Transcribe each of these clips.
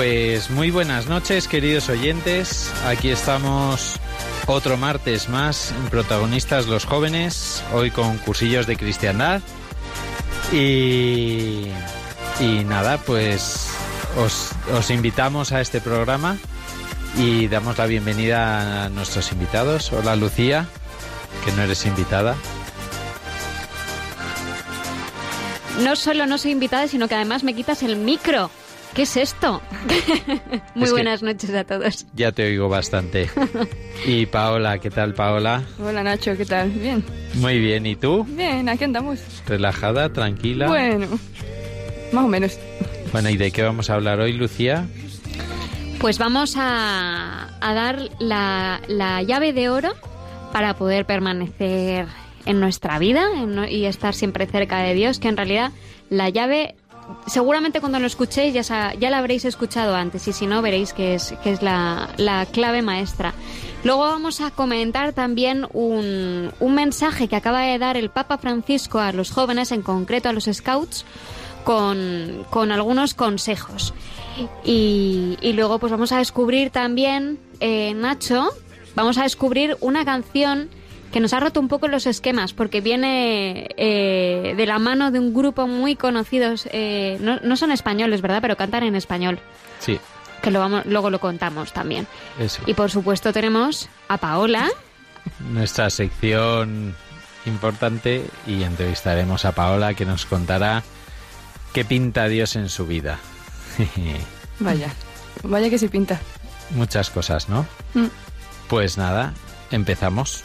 Pues muy buenas noches, queridos oyentes. Aquí estamos otro martes más Protagonistas los Jóvenes, hoy con cursillos de cristiandad. Y, y nada, pues os, os invitamos a este programa y damos la bienvenida a nuestros invitados. Hola Lucía, que no eres invitada. No solo no soy invitada, sino que además me quitas el micro. ¿Qué es esto? Muy Es buenas noches a todos. Ya te oigo bastante. Y Paola, ¿qué tal Paola? Hola Nacho, ¿qué tal? Bien. Muy bien, ¿y tú? Bien, aquí andamos. ¿Relajada, tranquila? Bueno, más o menos. Bueno, ¿y de qué vamos a hablar hoy, Lucía? Pues vamos a, a dar la, la llave de oro para poder permanecer en nuestra vida en y estar siempre cerca de Dios, que en realidad la llave, seguramente cuando lo escuchéis ya, ya la habréis escuchado antes y si no veréis que es, que es la, la clave maestra. Luego vamos a comentar también un, un mensaje que acaba de dar el Papa Francisco a los jóvenes, en concreto a los scouts, con, con algunos consejos. Y, y luego pues vamos a descubrir también, eh, Nacho, vamos a descubrir una canción que nos ha roto un poco los esquemas porque viene eh, de la mano de un grupo muy conocidos, eh, no, no son españoles, ¿verdad? Pero cantan en español, Sí, que lo vamos, luego lo contamos también. eso. Y por supuesto tenemos a Paola, Nuestra sección importante y entrevistaremos a Paola que nos contará qué pinta Dios en su vida. Vaya, vaya que se pinta. Muchas cosas, ¿no? Mm. Pues nada, empezamos.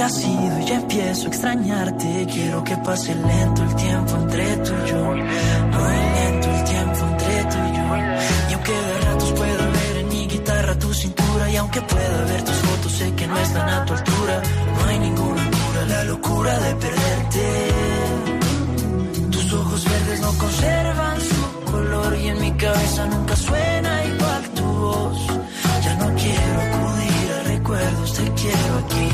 te has ido y ya empiezo a extrañarte. Quiero que pase lento el tiempo entre tú y yo. Muy lento el tiempo entre tú y yo. Y aunque de ratos pueda ver en mi guitarra tu cintura. Y aunque pueda ver tus fotos, sé que no están a tu altura. No hay ninguna cura, la locura de perderte. Tus ojos verdes no conservan su color. Y en mi cabeza nunca suena igual tu voz. Ya no quiero acudir a recuerdos, te quiero aquí.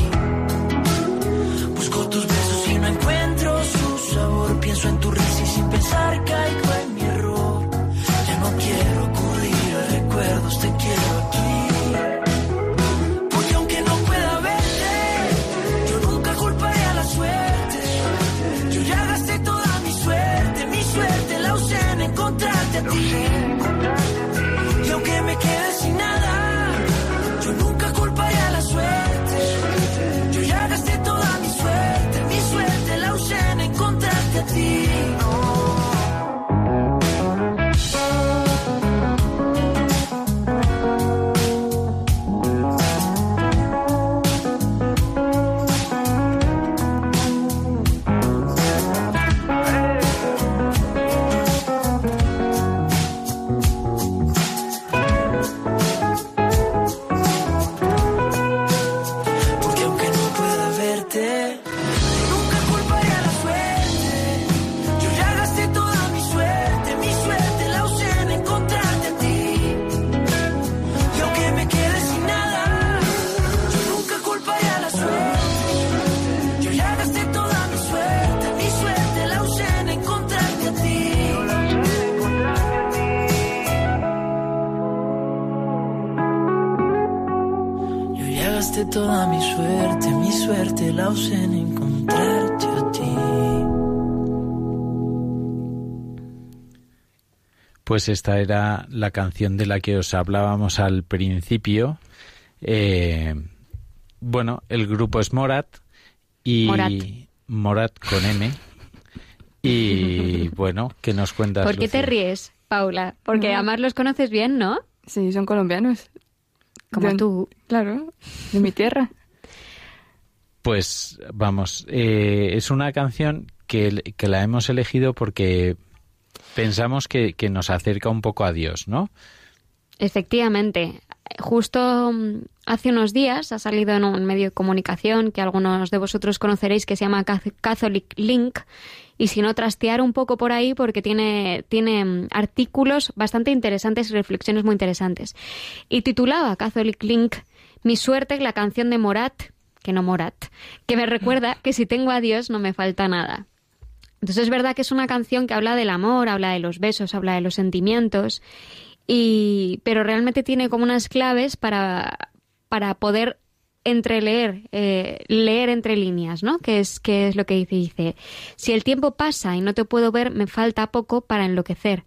Toda mi suerte, mi suerte la usé en encontrarte a ti. Pues esta era la canción de la que os hablábamos al principio. Eh, bueno, el grupo es Morat y Morat. Morat con M. Y bueno, ¿qué nos cuentas? ¿Por qué te ríes, Paula? Porque No. además los conoces bien, ¿no? Sí, son colombianos. Como De- tú. Claro, de mi tierra. Pues vamos, eh, es una canción que, que la hemos elegido porque pensamos que, que nos acerca un poco a Dios, ¿no? Efectivamente. Justo mm, hace unos días ha salido en un medio de comunicación que algunos de vosotros conoceréis que se llama Cath- Catholic Link y si no trastear un poco por ahí porque tiene, tiene mm, artículos bastante interesantes y reflexiones muy interesantes. Y titulaba Catholic Link Mi suerte, la canción de Morat, que no Morat, que me recuerda que si tengo a Dios no me falta nada. Entonces es verdad que es una canción que habla del amor, habla de los besos, habla de los sentimientos, y, pero realmente tiene como unas claves para, para poder entreleer, eh, leer entre líneas, ¿no? Que es, que es lo que dice, dice, si el tiempo pasa y no te puedo ver, me falta poco para enloquecer.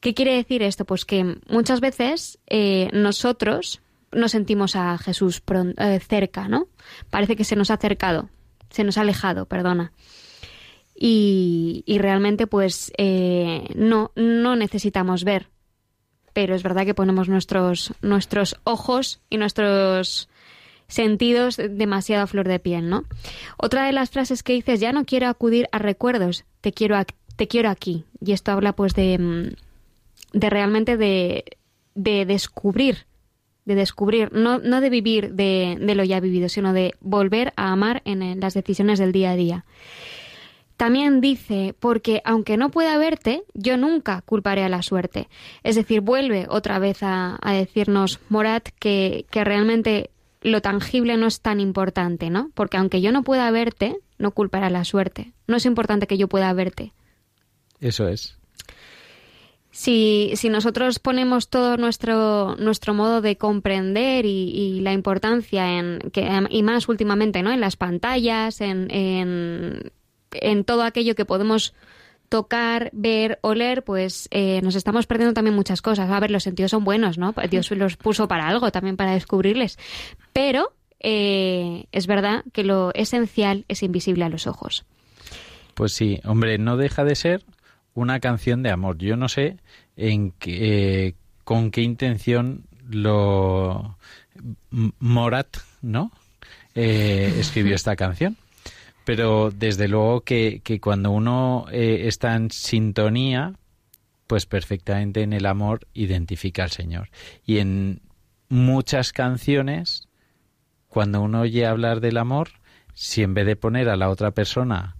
¿Qué quiere decir esto? Pues que muchas veces eh, nosotros no sentimos a Jesús pron- eh, cerca, ¿no? Parece que se nos ha acercado, se nos ha alejado, perdona. Y, y realmente, pues, no, no necesitamos ver. Pero es verdad que ponemos nuestros, nuestros ojos y nuestros sentidos demasiado a flor de piel, ¿no? Otra de las frases que dices, ya no quiero acudir a recuerdos, te quiero, te quiero aquí. Y esto habla, pues, de, mm, de realmente de, de descubrir, de descubrir, no, no de vivir de, de lo ya vivido, sino de volver a amar en las decisiones del día a día. También dice, porque aunque no pueda verte, yo nunca culparé a la suerte. Es decir, vuelve otra vez a, a decirnos Morat que, que realmente lo tangible no es tan importante, ¿no? Porque aunque yo no pueda verte, no culparé a la suerte. No es importante que yo pueda verte. Eso es. Si, si nosotros ponemos todo nuestro, nuestro modo de comprender y, y la importancia en que, y más últimamente, ¿no? En las pantallas, en, en, en todo aquello que podemos tocar, ver, oler, pues eh, nos estamos perdiendo también muchas cosas. A ver, los sentidos son buenos, ¿no? Dios los puso para algo, también para descubrirles. Pero eh, es verdad que lo esencial es invisible a los ojos. Pues sí, hombre, no deja de ser una canción de amor. Yo no sé en qué, eh, con qué intención lo Morat, ¿no? eh, escribió esta canción. Pero desde luego que, que cuando uno eh, está en sintonía, pues perfectamente en el amor identifica al Señor. Y en muchas canciones, cuando uno oye hablar del amor, si en vez de poner a la otra persona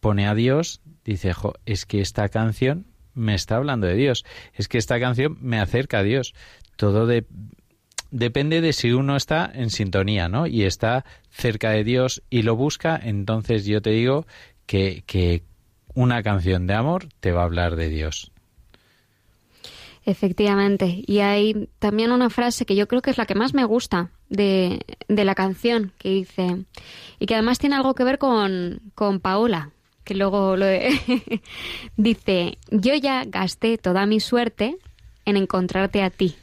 pone a Dios, dice, es que esta canción me está hablando de Dios, es que esta canción me acerca a Dios. Todo de, depende de si uno está en sintonía, ¿no? Y está cerca de Dios y lo busca, entonces yo te digo que, que una canción de amor te va a hablar de Dios. Efectivamente. Y hay también una frase que yo creo que es la que más me gusta de, de la canción, que dice, y que además tiene algo que ver con, con Paola, que luego lo dice, yo ya gasté toda mi suerte en encontrarte a ti.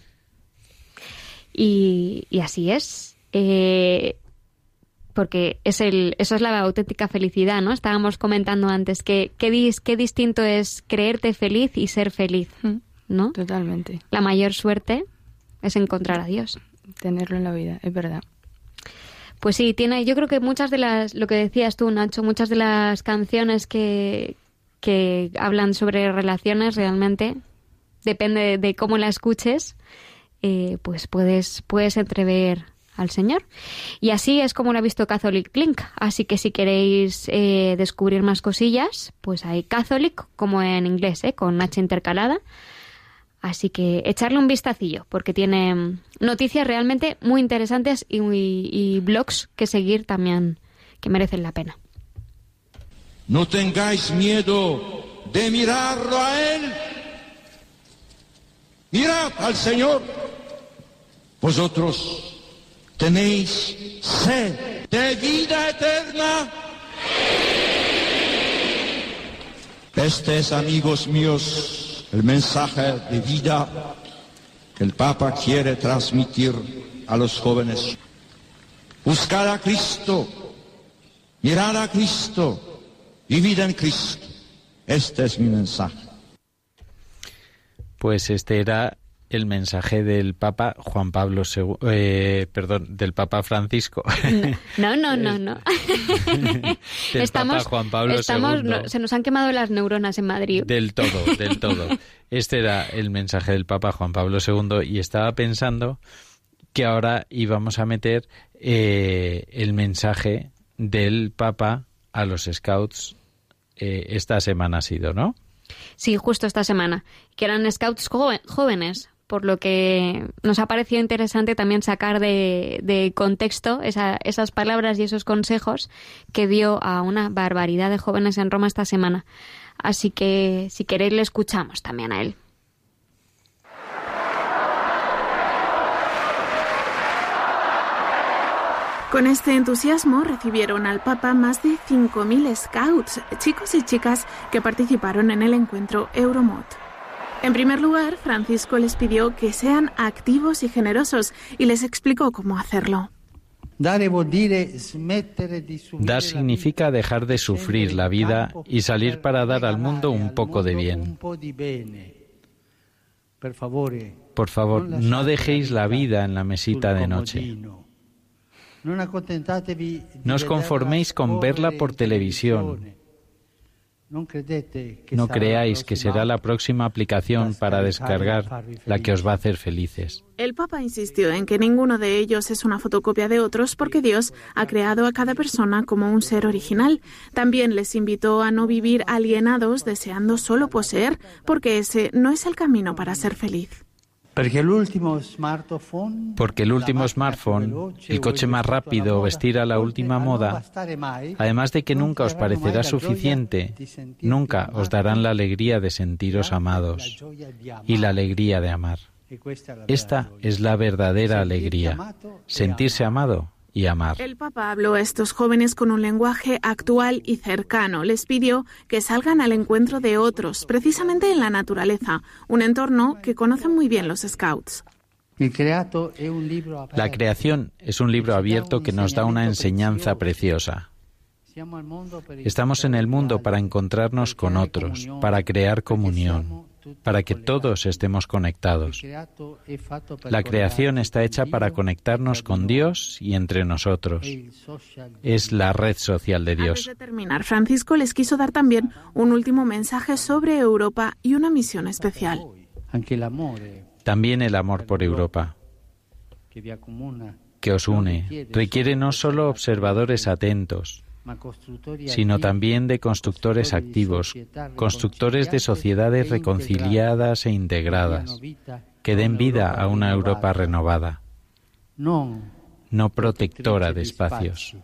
Y, y así es. Eh, porque es el, eso es la auténtica felicidad, ¿no? Estábamos comentando antes que qué, dis, qué distinto es creerte feliz y ser feliz, ¿no? Totalmente. La mayor suerte es encontrar a Dios. Tenerlo en la vida, es verdad. Pues sí, tiene, yo creo que muchas de las, lo que decías tú, Nacho, muchas de las canciones que, que hablan sobre relaciones realmente, depende de, de cómo la escuches, eh, pues puedes, puedes entrever al Señor. Y así es como lo ha visto Catholic Link. Así que si queréis eh, descubrir más cosillas, pues hay Catholic, como en inglés, eh, con H intercalada. Así que echarle un vistacillo, porque tiene mm, noticias realmente muy interesantes y, y, y blogs que seguir también que merecen la pena. No tengáis miedo de mirarlo a Él. Mirad al Señor. Vosotros tenéis sed de vida eterna. Este es, amigos míos, el mensaje de vida que el Papa quiere transmitir a los jóvenes. Buscar a Cristo, mirar a Cristo, vivir en Cristo. Este es mi mensaje. Pues este era el mensaje del Papa Juan Pablo II, eh, perdón, del Papa Francisco. No, no, no, no. del estamos, Papa Juan Pablo estamos, II. no, se nos han quemado las neuronas en Madrid. Del todo, del todo. Este era el mensaje del Papa Juan Pablo II y estaba pensando que ahora íbamos a meter eh, el mensaje del Papa a los Scouts. Eh, esta semana ha sido, ¿no? Sí, justo esta semana. Que eran Scouts jóvenes, por lo que nos ha parecido interesante también sacar de, de contexto esa- esas palabras y esos consejos que dio a una barbaridad de jóvenes en Roma esta semana. Así que, si queréis, le escuchamos también a él. Con este entusiasmo recibieron al Papa más de 5.000 scouts, chicos y chicas que participaron en el encuentro Euromod. En primer lugar, Francisco les pidió que sean activos y generosos y les explicó cómo hacerlo. Dar significa dejar de sufrir la vida y salir para dar al mundo un poco de bien. Por favor, no dejéis la vida en la mesita de noche. No os conforméis con verla por televisión. No creáis que será la próxima aplicación para descargar la que os va a hacer felices. El Papa insistió en que ninguno de ellos es una fotocopia de otros porque Dios ha creado a cada persona como un ser original. También les invitó a no vivir alienados deseando solo poseer porque ese no es el camino para ser feliz. Porque el último smartphone, el coche más rápido vestir a la última moda, además de que nunca os parecerá suficiente, nunca os darán la alegría de sentiros amados y la alegría de amar. Esta es la verdadera alegría, sentirse amado y amar. El Papa habló a estos jóvenes con un lenguaje actual y cercano. Les pidió que salgan al encuentro de otros, precisamente en la naturaleza, un entorno que conocen muy bien los scouts. La creación es un libro abierto que nos da una enseñanza preciosa. Estamos en el mundo para encontrarnos con otros, para crear comunión. Para que todos estemos conectados. La creación está hecha para conectarnos con Dios y entre nosotros. Es la red social de Antes Dios. de terminar, Francisco les quiso dar también un último mensaje sobre Europa y una misión especial. L'amore También el amor por Europa, que os une, requiere no solo observadores atentos, sino también de constructores activos, constructores de sociedades reconciliadas e integradas, que den vida a una Europa renovada, no protectora de espacios,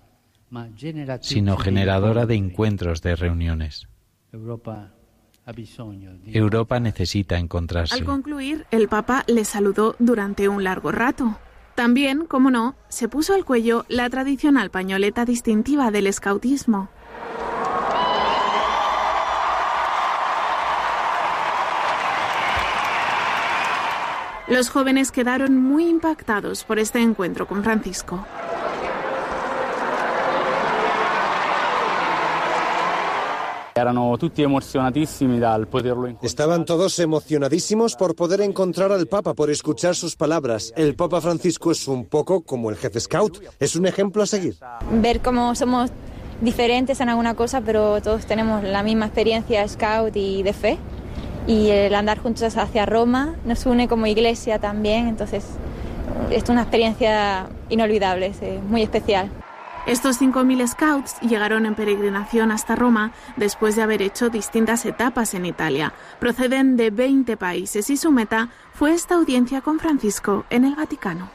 sino generadora de encuentros, de reuniones. Europa necesita encontrarse. Al concluir, el Papa les saludó durante un largo rato. También, como no, se puso al cuello la tradicional pañoleta distintiva del escautismo. Los jóvenes quedaron muy impactados por este encuentro con Francisco. Estaban todos emocionadísimos por poder encontrar al Papa, por escuchar sus palabras. El Papa Francisco es un poco como el jefe scout, es un ejemplo a seguir. ver cómo somos diferentes en alguna cosa, pero todos tenemos la misma experiencia scout y de fe. Y el andar juntos hacia Roma nos une como iglesia también, entonces es una experiencia inolvidable, es eh, muy especial. Estos 5.000 scouts llegaron en peregrinación hasta Roma después de haber hecho distintas etapas en Italia. Proceden de 20 países y su meta fue esta audiencia con Francisco en el Vaticano.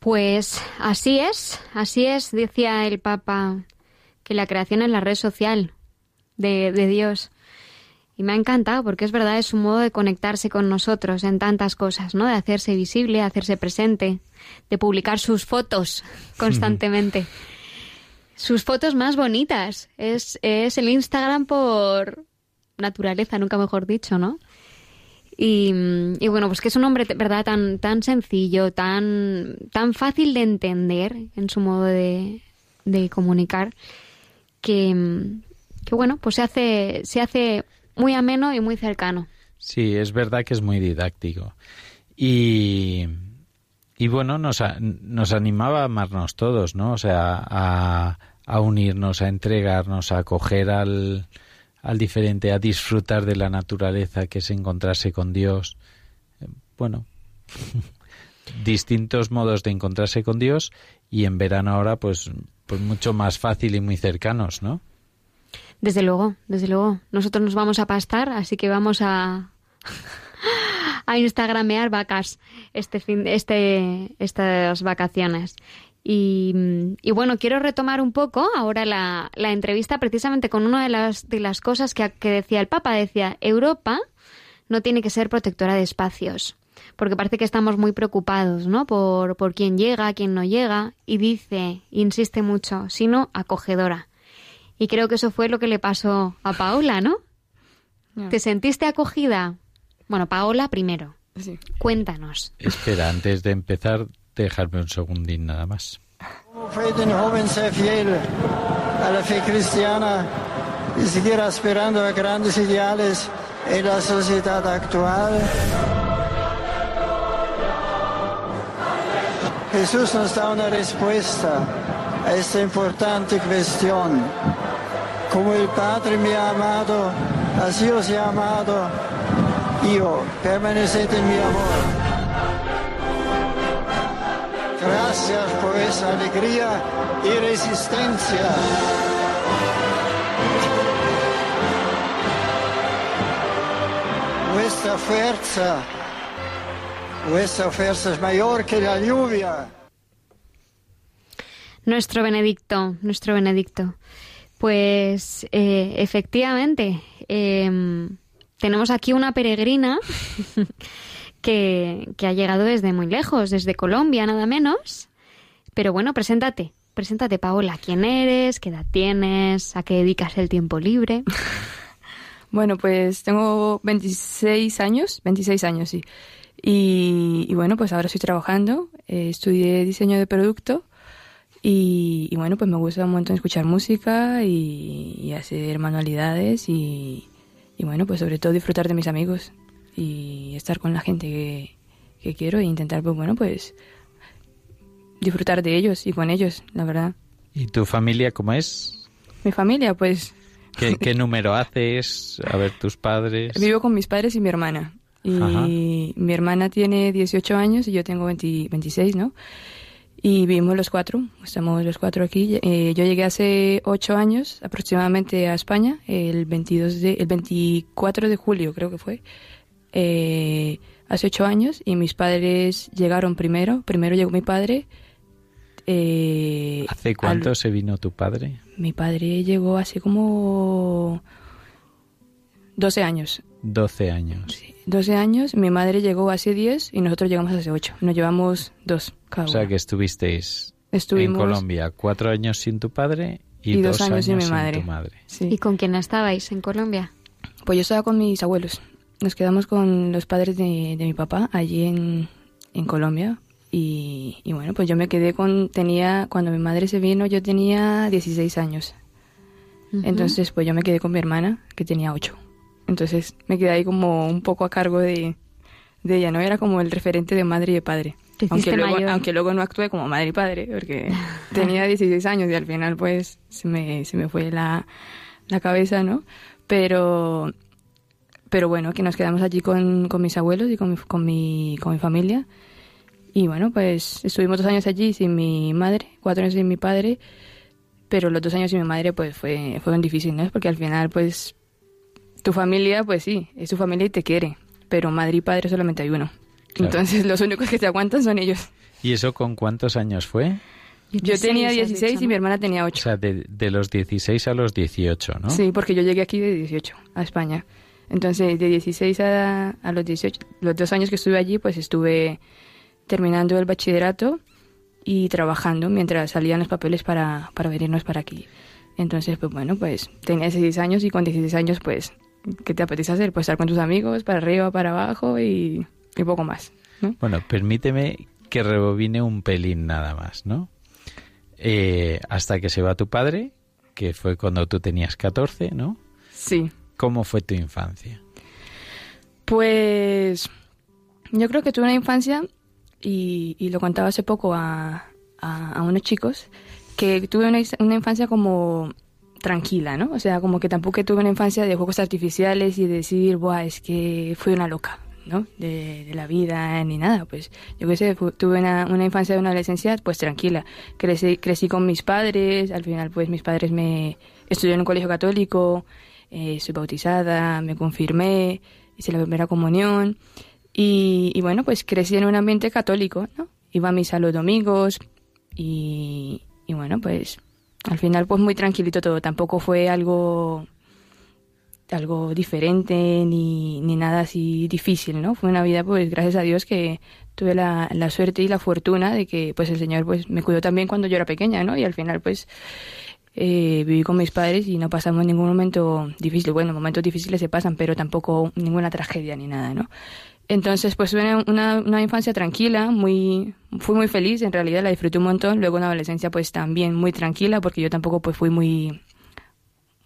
Pues así es, así es, decía el Papa, que la creación es la red social de, de Dios. Y me ha encantado porque es verdad, es un modo de conectarse con nosotros en tantas cosas, ¿no? De hacerse visible, de hacerse presente, de publicar sus fotos constantemente. sus fotos más bonitas. Es, es el Instagram por naturaleza, nunca mejor dicho, ¿no? Y, y bueno, pues que es un hombre, ¿verdad?, tan, tan sencillo, tan, tan fácil de entender en su modo de, de comunicar, que, que bueno, pues se hace, se hace muy ameno y muy cercano. Sí, es verdad que es muy didáctico. Y, y bueno, nos, a- nos animaba a amarnos todos, ¿no? O sea, a, a unirnos, a entregarnos, a acoger al, al diferente, a disfrutar de la naturaleza, que es encontrarse con Dios. Bueno, distintos modos de encontrarse con Dios y en verano ahora, pues, pues mucho más fácil y muy cercanos, ¿no? Desde luego, desde luego. Nosotros nos vamos a pastar, así que vamos a a instagramear vacas este fin, este, estas vacaciones. Y, y bueno, quiero retomar un poco ahora la, la entrevista precisamente con una de las, de las cosas que, que decía el Papa. Decía, Europa no tiene que ser protectora de espacios, porque parece que estamos muy preocupados, ¿no? Por, por quién llega, quién no llega, y dice, insiste mucho, sino acogedora. Y creo que eso fue lo que le pasó a Paola, ¿no? ¿Te sentiste acogida? Bueno, Paola primero. Sí. Cuéntanos. Espera, antes de empezar, dejarme un segundín nada más. Fue de un joven ser fiel a la fe cristiana y seguir aspirando a grandes ideales en la sociedad actual. Jesús nos da una respuesta a esta importante cuestión. Como el Padre me ha amado, así os he amado. Yo, permaneced en mi amor. Gracias por esa alegría y resistencia. Vuestra fuerza, vuestra fuerza es mayor que la lluvia. Nuestro Benedicto, nuestro Benedicto. Pues eh, efectivamente, eh, tenemos aquí una peregrina que, que ha llegado desde muy lejos, desde Colombia nada menos. Pero bueno, preséntate, preséntate Paola, ¿quién eres? ¿Qué edad tienes? ¿A qué dedicas el tiempo libre? Bueno, pues tengo 26 años, 26 años, sí. Y, bueno, pues ahora estoy trabajando, eh, estudié diseño de producto Y, y bueno, pues me gusta un montón escuchar música y, y hacer manualidades y, y bueno, pues sobre todo disfrutar de mis amigos y estar con la gente que, que quiero e intentar, pues bueno, pues disfrutar de ellos y con ellos, la verdad. ¿Y tu familia cómo es? Mi familia, pues ¿Qué, qué número haces? A ver, tus padres. vivo con mis padres y mi hermana. Y Ajá. mi hermana tiene 18 años y yo tengo 20 26, ¿no? Y vivimos los cuatro, estamos los cuatro aquí. Eh, yo llegué hace ocho años aproximadamente a España, el 22 de, el 24 de julio creo que fue, eh, hace ocho años, y mis padres llegaron primero. Primero llegó mi padre. eh, ¿Hace al- cuánto se vino tu padre? mi padre llegó hace como 12 años. 12 años. 12 años, mi madre llegó hace 10 y nosotros llegamos hace 8. Nos llevamos dos cada O sea que estuvisteis Estuvimos- en Colombia cuatro años sin tu padre y, Y dos, dos años sin mi sin madre. tu madre. ¿Y con quién estabais en Colombia? Pues yo estaba con mis abuelos. Nos quedamos con los padres de, de mi papá allí en, en Colombia. Y, y bueno, pues yo me quedé con... Tenía, cuando mi madre se vino, yo tenía 16 años. Entonces, pues yo me quedé con mi hermana, que tenía 8. Entonces me quedé ahí como un poco a cargo de, de ella, ¿no? Era como el referente de madre y de padre. Aunque luego, mayor. aunque luego no actué como madre y padre, porque tenía 16 años y al final pues se me, se me fue la, la cabeza, ¿no? Pero, pero bueno, que nos quedamos allí con, con mis abuelos y con mi, con, mi, con mi familia. Y bueno, pues estuvimos dos años allí sin mi madre, cuatro años sin mi padre, pero los dos años sin mi madre pues fue, fueron difíciles, ¿no? Porque al final pues tu familia pues sí, es tu familia y te quiere, pero madre y padre solamente hay uno. Claro. Entonces los únicos que te aguantan son ellos. ¿Y eso con cuántos años fue? Yo tenía 16, has 16 dicho, y mi ¿no? hermana tenía 8. O sea, de, de los 16 a los 18, ¿no? Sí, porque yo llegué aquí de 18 a España. Entonces, de 16 a, a los 18, los dos años que estuve allí, pues estuve terminando el bachillerato y trabajando mientras salían los papeles para, para venirnos para aquí. Entonces, pues bueno, pues tenía 16 años y con 16 años, pues, ¿qué te apetece hacer? Pues estar con tus amigos, para arriba, para abajo y, y poco más. ¿no? Bueno, permíteme que rebobine un pelín nada más, ¿no? Eh, hasta que se va tu padre, que fue cuando tú tenías 14, ¿no? Sí. ¿Cómo fue tu infancia? Pues yo creo que tuve una infancia y, y lo contaba hace poco a, a, a unos chicos, que tuve una, una infancia como tranquila, ¿no? O sea, como que tampoco tuve una infancia de juegos artificiales y decir, Buah, es que fui una loca, ¿no? De, de la vida ni nada, pues yo qué sé, tuve una, infancia de una adolescencia pues tranquila. Crecí, crecí con mis padres, al final pues mis padres me estudié en un colegio católico, eh, soy bautizada, me confirmé, hice la primera comunión y, y bueno, pues crecí en un ambiente católico, ¿no? Iba a misa los domingos y, y bueno, pues al final pues muy tranquilito todo, tampoco fue algo algo diferente ni, ni nada así difícil, ¿no? Fue una vida, pues, gracias a Dios que tuve la, la suerte y la fortuna de que, pues, el Señor, pues, me cuidó también cuando yo era pequeña, ¿no? Y al final, pues, eh, viví con mis padres y no pasamos ningún momento difícil. Bueno, momentos difíciles se pasan, pero tampoco ninguna tragedia ni nada, ¿no? Entonces, pues, una, una, una infancia tranquila, muy, fui muy feliz, en realidad la disfruté un montón. Luego una adolescencia, pues, también muy tranquila, porque yo tampoco, pues, fui muy,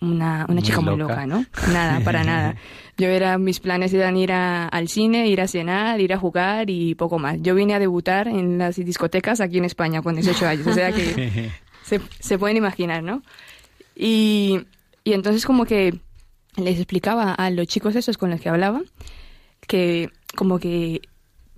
una, una Muy chica muy loca. ¿no? Nada, para nada. Yo era, mis planes eran ir a- al cine, ir a cenar, ir a jugar y poco más. Yo vine a debutar en las discotecas aquí en España con 18 años, o sea que se, se pueden imaginar, ¿no? Y, y entonces como que les explicaba a los chicos esos con los que hablaba que como que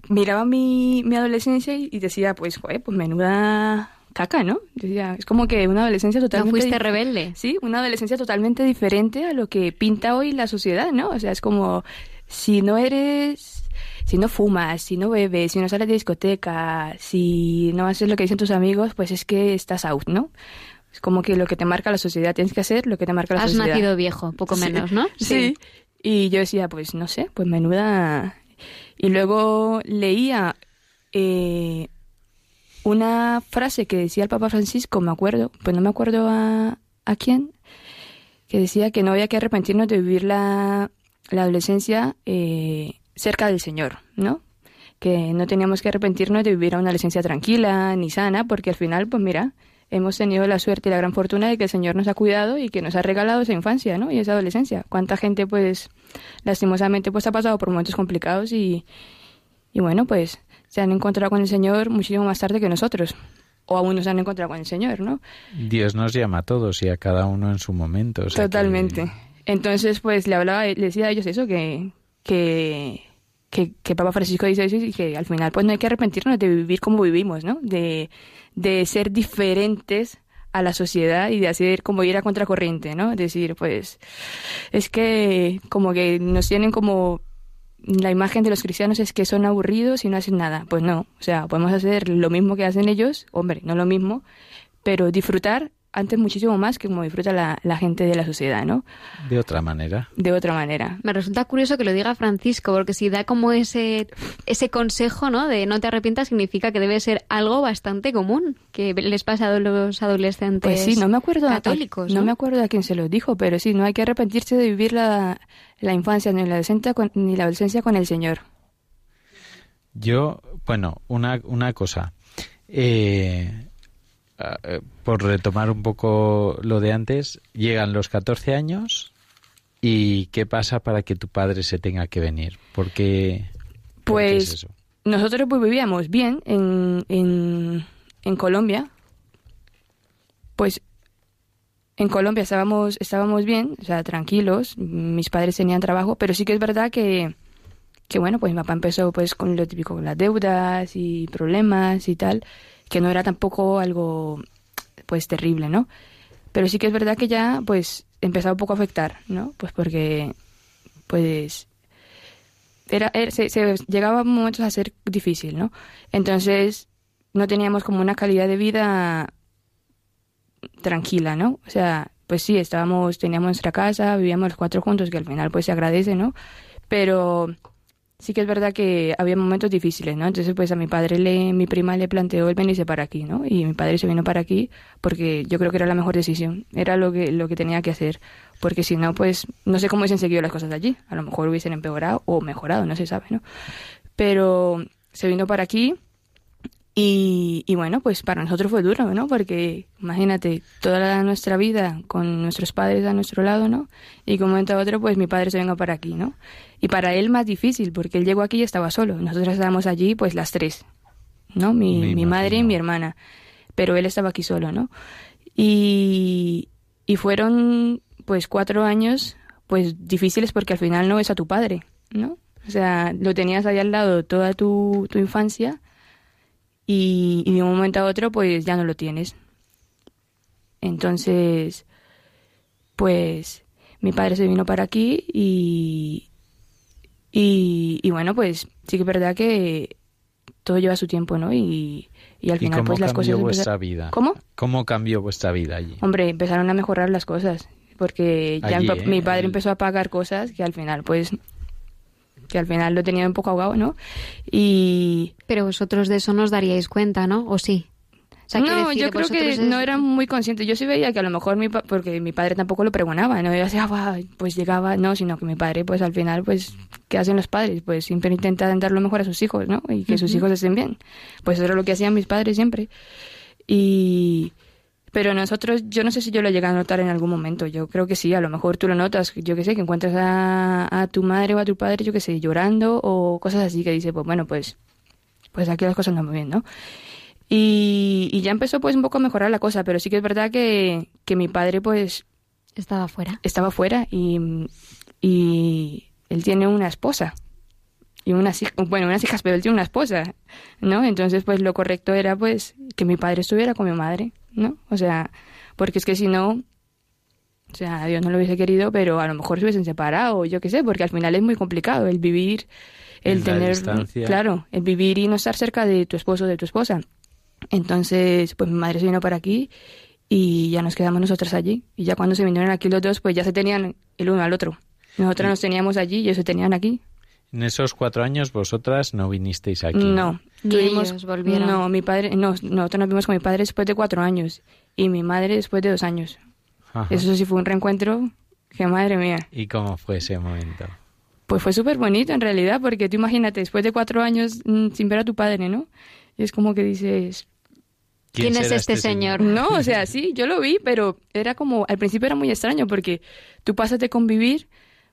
miraba mi, mi adolescencia y, y decía, pues, joder, pues menuda caca, ¿no? Decía, es como que una adolescencia totalmente... fuiste dif- rebelde? Sí, una adolescencia totalmente diferente a lo que pinta hoy la sociedad, ¿no? O sea, es como, si no eres... Si no fumas, si no bebes, si no sales de discoteca, si no haces lo que dicen tus amigos, pues es que estás out, ¿no? Es como que lo que te marca la sociedad, tienes que hacer lo que te marca la Has sociedad. nacido viejo, poco Sí, menos, ¿no? Sí. Y yo decía, pues no sé, pues menuda. Y luego leía eh, una frase que decía el Papa Francisco, me acuerdo, pues no me acuerdo a, a quién, que decía que no había que arrepentirnos de vivir la, la adolescencia eh, cerca del Señor, ¿no? Que no teníamos que arrepentirnos de vivir una adolescencia tranquila ni sana, porque al final, pues mira, hemos tenido la suerte y la gran fortuna de que el Señor nos ha cuidado y que nos ha regalado esa infancia, ¿no? Y esa adolescencia. Cuánta gente, pues, lastimosamente, pues ha pasado por momentos complicados y, y bueno, pues se han encontrado con el Señor muchísimo más tarde que nosotros. O aún no se han encontrado con el Señor, ¿no? Dios nos llama a todos y a cada uno en su momento. o sea que- Totalmente. Entonces, pues le hablaba, le decía a ellos eso, que, que, que, que Papa Francisco dice eso y que al final pues no hay que arrepentirnos de vivir como vivimos, ¿no? De, de ser diferentes a la sociedad y de hacer como ir a contracorriente, ¿no? Decir, pues, es que como que nos tienen como la imagen de los cristianos es que son aburridos y no hacen nada. Pues no, o sea, podemos hacer lo mismo que hacen ellos, hombre, no lo mismo, pero disfrutar antes muchísimo más que como disfruta la, la gente de la sociedad, ¿no? De otra manera. De otra manera. Me resulta curioso que lo diga Francisco, porque si da como ese, ese consejo, ¿no? De no te arrepientas, significa que debe ser algo bastante común que les pasa a los adolescentes Pues sí, no me acuerdo a- católicos, no ¿no? me acuerdo a quién se lo dijo, pero sí, no hay que arrepentirse de vivir la, la infancia ni la adolescencia con, ni la adolescencia con el Señor. Yo, bueno, una, una cosa. Eh, eh, por retomar un poco lo de antes, llegan los 14 años y ¿qué pasa para que tu padre se tenga que venir? Porque Pues nosotros pues vivíamos bien en, en, en Colombia. Pues en Colombia estábamos, estábamos bien, o sea, tranquilos, mis padres tenían trabajo, pero sí que es verdad que, que bueno, pues mi papá empezó pues con lo típico, con las deudas y problemas y tal, que no era tampoco algo pues terrible, ¿no? Pero sí que es verdad que ya pues empezaba un poco a afectar, ¿no? Pues porque pues era, era- se, se- llegaba momentos a ser difícil, ¿no? Entonces no teníamos como una calidad de vida tranquila, ¿no? O sea, pues sí, estábamos, teníamos nuestra casa, vivíamos los cuatro juntos, que al final pues se agradece, ¿no? Pero sí que es verdad que había momentos difíciles, ¿no? Entonces pues a mi padre, le, mi prima le planteó el venirse para aquí, ¿no? Y mi padre se vino para aquí porque yo creo que era la mejor decisión, era lo que, lo que tenía que hacer, porque si no, pues no sé cómo hubiesen seguido las cosas allí, a lo mejor hubiesen empeorado o mejorado, no se sabe, ¿no? Pero se vino para aquí y, y bueno, pues para nosotros fue duro, ¿no? Porque imagínate, toda nuestra vida con nuestros padres a nuestro lado, ¿no? Y que un momento a otro, pues mi padre se venga para aquí, ¿no? Y para él más difícil, porque él llegó aquí y estaba solo. Nosotros estábamos allí, pues las tres, ¿no? Mi, mi madre y mi hermana. Pero él estaba aquí solo, ¿no? Y, y fueron, pues, cuatro años, pues, difíciles porque al final no ves a tu padre, ¿no? O sea, lo tenías ahí al lado toda tu, tu infancia y, y de un momento a otro pues ya no lo tienes. Entonces, pues mi padre se vino para aquí y, y, y bueno, pues sí que es verdad que todo lleva su tiempo, ¿no? Y, y al ¿Y final cómo pues las cambió cosas... vuestra vida? ¿Cómo? ¿Cómo cambió vuestra vida allí? Hombre, empezaron a mejorar las cosas, porque ya mi ¿eh? mi padre Allí. empezó a pagar cosas que al final, pues, que al final lo tenía un poco ahogado, ¿no? Y... Pero vosotros de eso no os daríais cuenta, ¿no? ¿O sí? O sea, no, decir, yo creo que es- no eran muy conscientes. Yo sí veía que a lo mejor mi pa- porque mi padre tampoco lo pregonaba, no yo decía, "Ah, pues llegaba, no, sino que mi padre, pues al final, pues, ¿qué hacen los padres? Pues siempre intentan dar lo mejor a sus hijos, ¿no? Y que sus Ujú. hijos estén bien. Pues eso era lo que hacían mis padres siempre. Y pero nosotros, yo no sé si yo lo llegué a notar en algún momento. Yo creo que sí, a lo mejor tú lo notas. Yo que sé, que encuentras a, a tu madre o a tu padre, yo que sé, llorando o cosas así que dice, pues bueno, pues, pues aquí las cosas no muy bien, ¿no? Y, y ya empezó pues un poco a mejorar la cosa, pero sí que es verdad que, que mi padre pues estaba fuera. Estaba fuera y, y él tiene una esposa y unas hij- bueno, unas hijas, pero él tiene una esposa, ¿no? Entonces pues lo correcto era pues que mi padre estuviera con mi madre, ¿no? O sea, porque es que si no o sea, Dios no lo hubiese querido, pero a lo mejor se hubiesen separado, yo qué sé, porque al final es muy complicado el vivir, el En tener, distancia. claro, el vivir y no estar cerca de tu esposo o de tu esposa. Entonces, pues mi madre se vino para aquí y ya nos quedamos nosotras allí. Y ya cuando se vinieron aquí los dos, pues ya se tenían el uno al otro. Nosotras nos teníamos allí y ellos se tenían aquí. En esos cuatro años vosotras no vinisteis aquí. No, tuvimos, ellos volvieron. no, mi padre, no, nosotros nos vimos con mi padre después de cuatro años y mi madre después de dos años. Ajá. Eso sí fue un reencuentro que madre mía. ¿Y cómo fue ese momento? Pues fue súper bonito en realidad, porque tú imagínate, después de cuatro años mm, sin ver a tu padre, ¿no? Y es como que dices, ¿Quién, es este, señor? No, o sea, sí, yo lo vi, pero era como, al principio era muy extraño porque tú pasas de convivir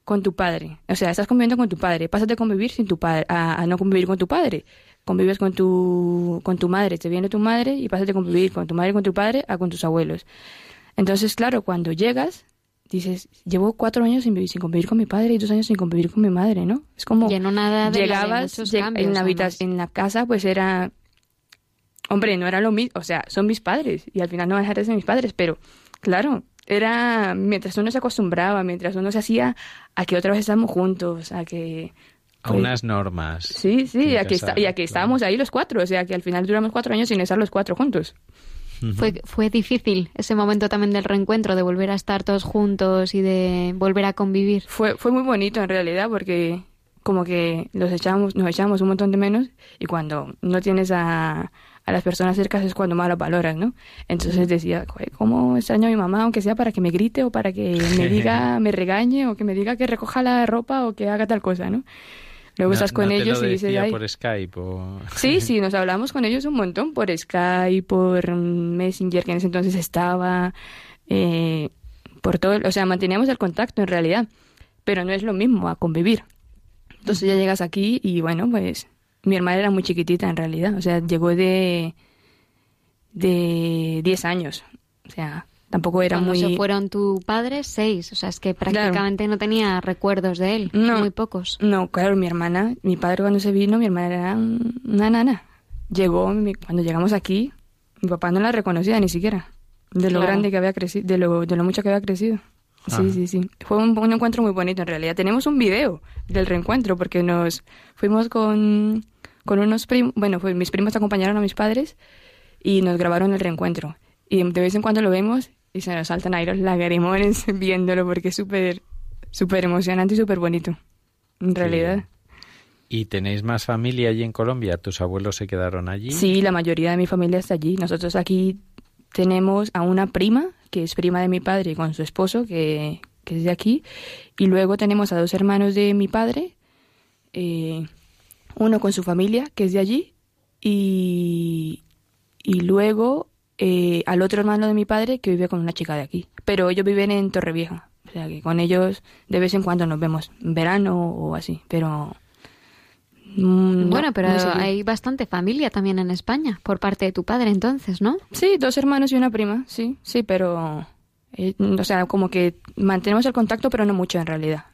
con tu padre, o sea, estás conviviendo con tu padre, pasas de convivir sin tu padre a, a no convivir con tu padre, convives con tu, con tu madre, te viene tu madre y pasas de convivir con tu madre con tu padre a con tus abuelos. Entonces, claro, cuando llegas, dices, llevo cuatro años sin, vivir, sin convivir con mi padre y dos años sin convivir con mi madre, ¿no? Es como Y en una edad de- de llegabas lleg- cambios, en la además. en la casa, pues era hombre, no era lo mismo, o sea, son mis padres y al final no van a dejar de ser mis padres, pero claro, era mientras uno se acostumbraba, mientras uno se hacía a que otra vez estamos juntos, a que A unas normas. Sí, sí, que y aquí, está, y aquí estábamos ahí los cuatro, o sea, que al final duramos cuatro años sin estar los cuatro juntos. Fue, fue difícil ese momento también del reencuentro, de volver a estar todos juntos y de volver a convivir. Fue, fue muy bonito en realidad porque como que los echamos, nos echamos un montón de menos y cuando no tienes a, a las personas cercas es cuando más las valoras, ¿no? Entonces decía, "Joder, ¿cómo extraño a mi mamá? Aunque sea para que me grite o para que me diga, me regañe o que me diga que recoja la ropa o que haga tal cosa, ¿no? Luego No- estás con no te ellos lo y dices, "Ay". por Skype o... Sí, sí, nos hablamos con ellos un montón por Skype, por Messenger, que en ese entonces estaba, eh, por todo, o sea, manteníamos el contacto en realidad, pero no es lo mismo a convivir. Entonces ya llegas aquí y bueno, pues mi hermana era muy chiquitita en realidad, o sea, llegó de de 10 años, o sea, tampoco era Cuando muy... se fueron tu padre, seis. O sea, es que prácticamente no tenía recuerdos de él. No. Muy pocos. No, claro, mi hermana, mi padre cuando se vino, mi hermana era un- una nana. Llegó, mi- cuando llegamos aquí, mi papá no la reconocía ni siquiera, de lo Claro. grande que había crecido, de lo, de lo mucho que había crecido. Sí, sí, sí. Fue un, un encuentro muy bonito en realidad. Tenemos un video del reencuentro porque nos fuimos con, con unos primos, bueno, pues mis primos acompañaron a mis padres y nos grabaron el reencuentro. Y de vez en cuando lo vemos y se nos saltan ahí los lagrimones viéndolo porque es súper, súper emocionante y súper bonito. En realidad. ¿Y tenéis más familia allí en Colombia? ¿Tus abuelos se quedaron allí? Sí, la mayoría de mi familia está allí. Nosotros aquí tenemos a una prima, que es prima de mi padre, con su esposo, que, que es de aquí. Y luego tenemos a dos hermanos de mi padre, eh, uno con su familia, que es de allí. Y, y luego eh, al otro hermano de mi padre, que vive con una chica de aquí. Pero ellos viven en Torrevieja. O sea que con ellos de vez en cuando nos vemos, en verano o así. Pero... mm, no, bueno, pero hay bastante familia también en España, por parte de tu padre entonces, ¿no? Sí, dos hermanos y una prima, sí, sí, pero... eh, o sea, como que mantenemos el contacto, pero no mucho en realidad.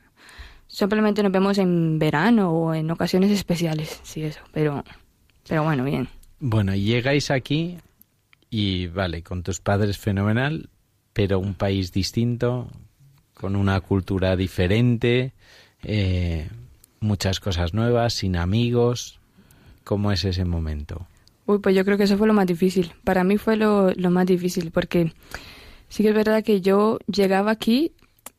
Simplemente nos vemos en verano o en ocasiones especiales, sí, eso, pero... Pero bueno, bien. Bueno, y llegáis aquí y vale, con tus padres fenomenal, pero un país distinto, con una cultura diferente, eh, muchas cosas nuevas, sin amigos. ¿Cómo es ese momento? Uy, pues yo creo que eso fue lo más difícil. Para mí fue lo, lo más difícil, porque sí que es verdad que yo llegaba aquí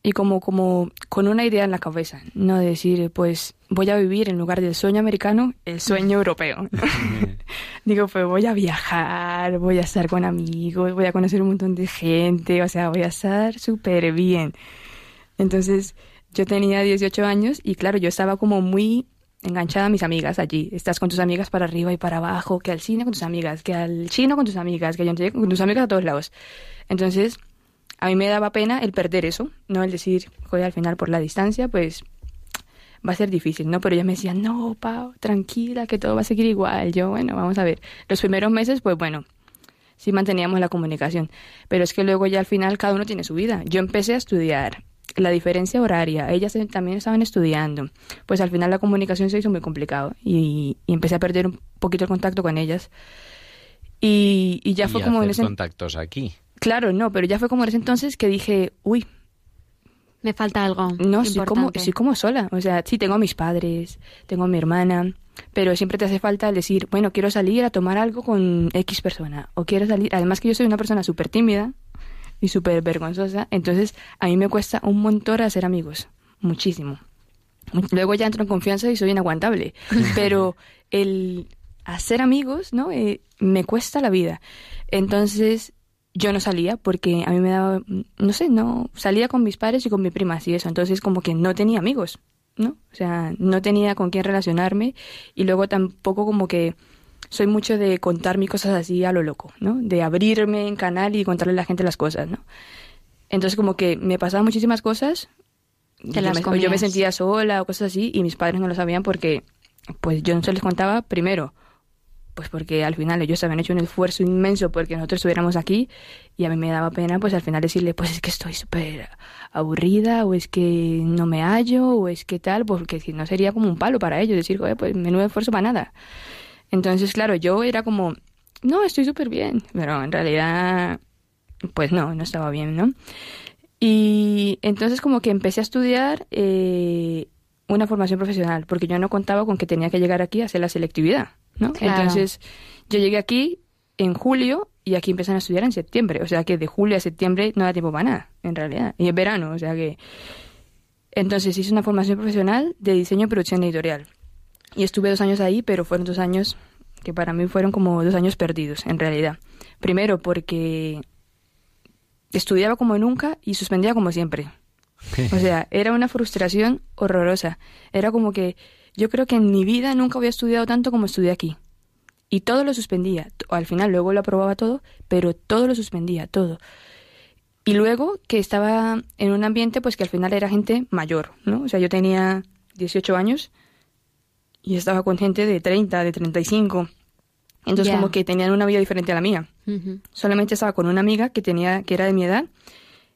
y como, como con una idea en la cabeza, no de decir, pues voy a vivir en lugar del sueño americano, el sueño europeo. Digo, pues voy a viajar, voy a estar con amigos, voy a conocer un montón de gente, o sea, voy a estar súper bien. Entonces, yo tenía 18 años y claro, yo estaba como muy enganchada a mis amigas allí. Estás con tus amigas para arriba y para abajo, que al cine con tus amigas, que al chino con tus amigas, que yo con tus amigas a todos lados. Entonces, a mí me daba pena el perder eso, no el decir, joder, al final por la distancia, pues va a ser difícil, ¿no? Pero ellas me decían, no, Pau, tranquila, que todo va a seguir igual. Yo, bueno, vamos a ver. Los primeros meses, pues bueno, sí manteníamos la comunicación. Pero es que luego ya al final cada uno tiene su vida. Yo empecé a estudiar. La diferencia horaria, ellas también estaban estudiando. Pues al final la comunicación se hizo muy complicado y, y empecé a perder un poquito el contacto con ellas. Y, y ya Y fue como en ese... contactos aquí. Claro, no, pero ya fue como en ese entonces que dije, uy, Me falta algo. no, soy como, soy como sola. O sea, sí, tengo a mis padres, tengo a mi hermana, pero siempre te hace falta el decir, bueno, quiero salir a tomar algo con X persona. O quiero salir. Además, que yo soy una persona súper tímida y súper vergonzosa. Entonces, a mí me cuesta un montón hacer amigos. Muchísimo. Luego ya entro en confianza y soy inaguantable. Pero el hacer amigos, ¿no? Eh, me cuesta la vida. Entonces, yo no salía porque a mí me daba, no sé, no, salía con mis padres y con mi prima y eso, entonces como que no tenía amigos, ¿no? O sea, no tenía con quién relacionarme y luego tampoco como que soy mucho de contar mis cosas así a lo loco, ¿no? De abrirme en canal y contarle a la gente las cosas, ¿no? Entonces como que me pasaban muchísimas cosas, Te yo las me, o yo me sentía sola o cosas así y mis padres no lo sabían porque pues yo no se les contaba primero pues porque al final ellos habían hecho un esfuerzo inmenso porque nosotros estuviéramos aquí y a mí me daba pena pues al final decirle pues es que estoy súper aburrida o es que no me hallo o es que tal porque si no sería como un palo para ellos decir "Joder, pues menudo esfuerzo para nada entonces claro yo era como no estoy súper bien pero en realidad pues no no estaba bien no y entonces como que empecé a estudiar eh, una formación profesional, porque yo no contaba con que tenía que llegar aquí a hacer la selectividad, ¿no? Claro. Entonces yo llegué aquí en julio y aquí empiezan a estudiar en septiembre, o sea que de julio a septiembre no da tiempo para nada, en realidad, y es verano, o sea que... Entonces hice una formación profesional de diseño y producción editorial. Y estuve dos años ahí, pero fueron dos años que para mí fueron como dos años perdidos, en realidad. Primero porque estudiaba como nunca y suspendía como siempre. O sea, era una frustración horrorosa. Era como que yo creo que en mi vida nunca había estudiado tanto como estudié aquí. Y todo lo suspendía. Al final luego lo aprobaba todo, pero todo lo suspendía, todo. Y luego que estaba en un ambiente pues que al final era gente mayor, ¿no? O sea, yo tenía 18 años y estaba con gente de 30, de 35. Entonces Ya. como que tenían una vida diferente a la mía. Solamente estaba con una amiga que tenía que era de mi edad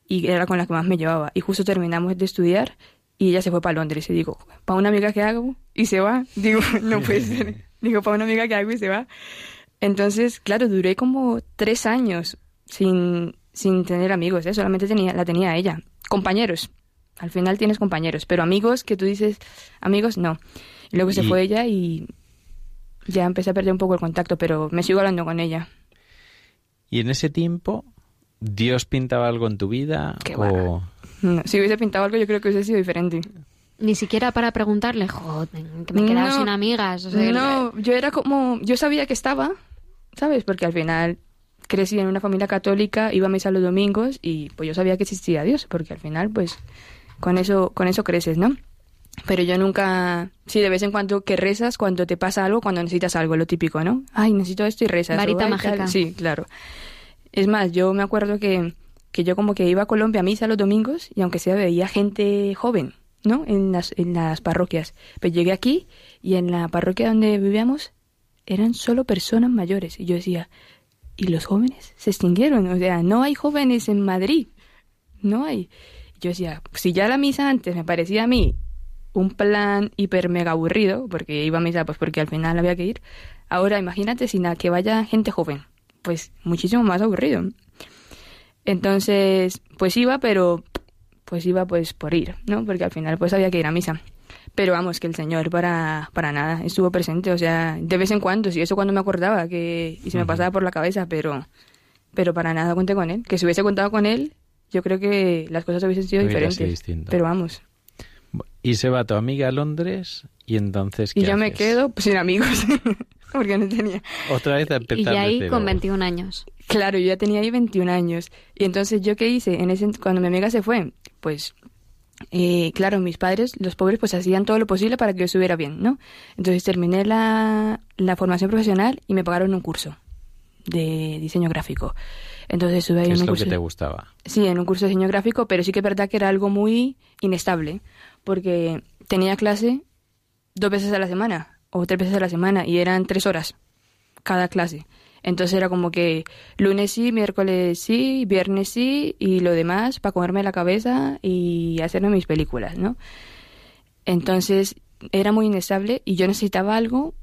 y era con la que más me llevaba. Y justo terminamos de estudiar y ella se fue para Londres. Y digo, ¿para una amiga que hago? Y se va. Digo, no puede ser. Digo, ¿para una amiga que hago? Y se va. Entonces, claro, duré como tres años sin, sin tener amigos, ¿eh? solamente tenía, la tenía ella. Compañeros. Al final tienes compañeros, pero amigos que tú dices, amigos, no. Y luego se fue ella y ya empecé a perder un poco el contacto, pero me sigo hablando con ella. Y en ese tiempo, ¿Dios pintaba algo en tu vida? Qué o... No, si hubiese pintado algo, yo creo que hubiese sido diferente. Ni siquiera para preguntarle, joder, que me he quedado No, sin amigas. o sea, no, yo era como, yo sabía que estaba, ¿sabes? Porque al final crecí en una familia católica, iba a misa los domingos y pues yo sabía que existía Dios, porque al final pues con eso, con eso creces, ¿no? Pero yo nunca, sí, de vez en cuando que rezas cuando te pasa algo, cuando necesitas algo, lo típico, ¿no? Ay, necesito esto y rezas. Varita "Ay, mágica. tal". Sí, claro. Es más, yo me acuerdo que, que yo como que iba a Colombia a misa los domingos y aunque sea veía gente joven, ¿no? En las, en las parroquias. Pero llegué aquí y en la parroquia donde vivíamos eran solo personas mayores. Y yo decía, ¿y los jóvenes? Se extinguieron. O sea, no hay jóvenes en Madrid. No hay. Yo decía, si ya la misa antes me parecía a mí un plan hiper mega aburrido, porque iba a misa pues porque al final había que ir, ahora imagínate sin a que vaya gente joven, pues muchísimo más aburrido. Entonces, pues iba, pero pues iba pues por ir, ¿no? Porque al final pues había que ir a misa. Pero vamos, que el Señor para, para nada estuvo presente, o sea, de vez en cuando, si eso cuando me acordaba que y se me pasaba por la cabeza, pero pero para nada conté con él. Que si hubiese contado con él, yo creo que las cosas hubiesen sido Hubiera diferentes. Pero vamos, Y se va tu amiga a Londres y entonces... y ¿qué yo me quedo pues, sin amigos, porque no tenía. Otra vez a Y empezar de ahí cero. con 21 años. Claro, yo ya tenía ahí 21 años. Y entonces, ¿yo qué hice? En ese, cuando mi amiga se fue, pues, eh, claro, mis padres, los pobres, pues hacían todo lo posible para que yo estuviera bien, ¿no? Entonces terminé la, la formación profesional y me pagaron un curso de diseño gráfico. Entonces estuve ahí ¿Qué en es un lo curso. que te gustaba? Sí, en un curso de diseño gráfico, pero sí que es verdad que era algo muy inestable, porque tenía clase dos veces a la semana o tres veces a la semana y eran tres horas cada clase. Entonces era como que lunes sí, miércoles sí, viernes sí y lo demás para comerme la cabeza y hacerme mis películas, ¿no? Entonces era muy inestable y yo necesitaba algo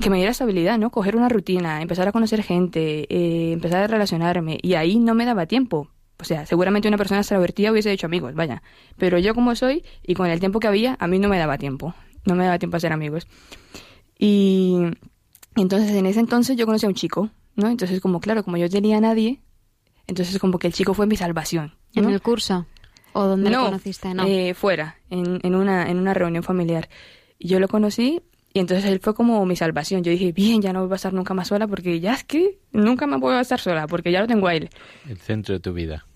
que me diera estabilidad, ¿no? Coger una rutina, empezar a conocer gente, eh, empezar a relacionarme y ahí no me daba tiempo. O sea, seguramente una persona extrovertida hubiese hecho amigos, vaya. Pero yo como soy y con el tiempo que había, a mí no me daba tiempo. No me daba tiempo a ser amigos. Y entonces en ese entonces yo conocí a un chico, ¿no? Entonces como claro, como yo tenía a nadie, entonces como que el chico fue mi salvación. ¿En ¿no? el curso? ¿O dónde no, lo conociste? No. eh, fuera, en, en, una, en una reunión familiar. Y yo lo conocí y entonces él fue como mi salvación. Yo dije, bien, ya no voy a estar nunca más sola porque ya es que nunca más voy a estar sola porque ya lo tengo a él. El centro de tu vida.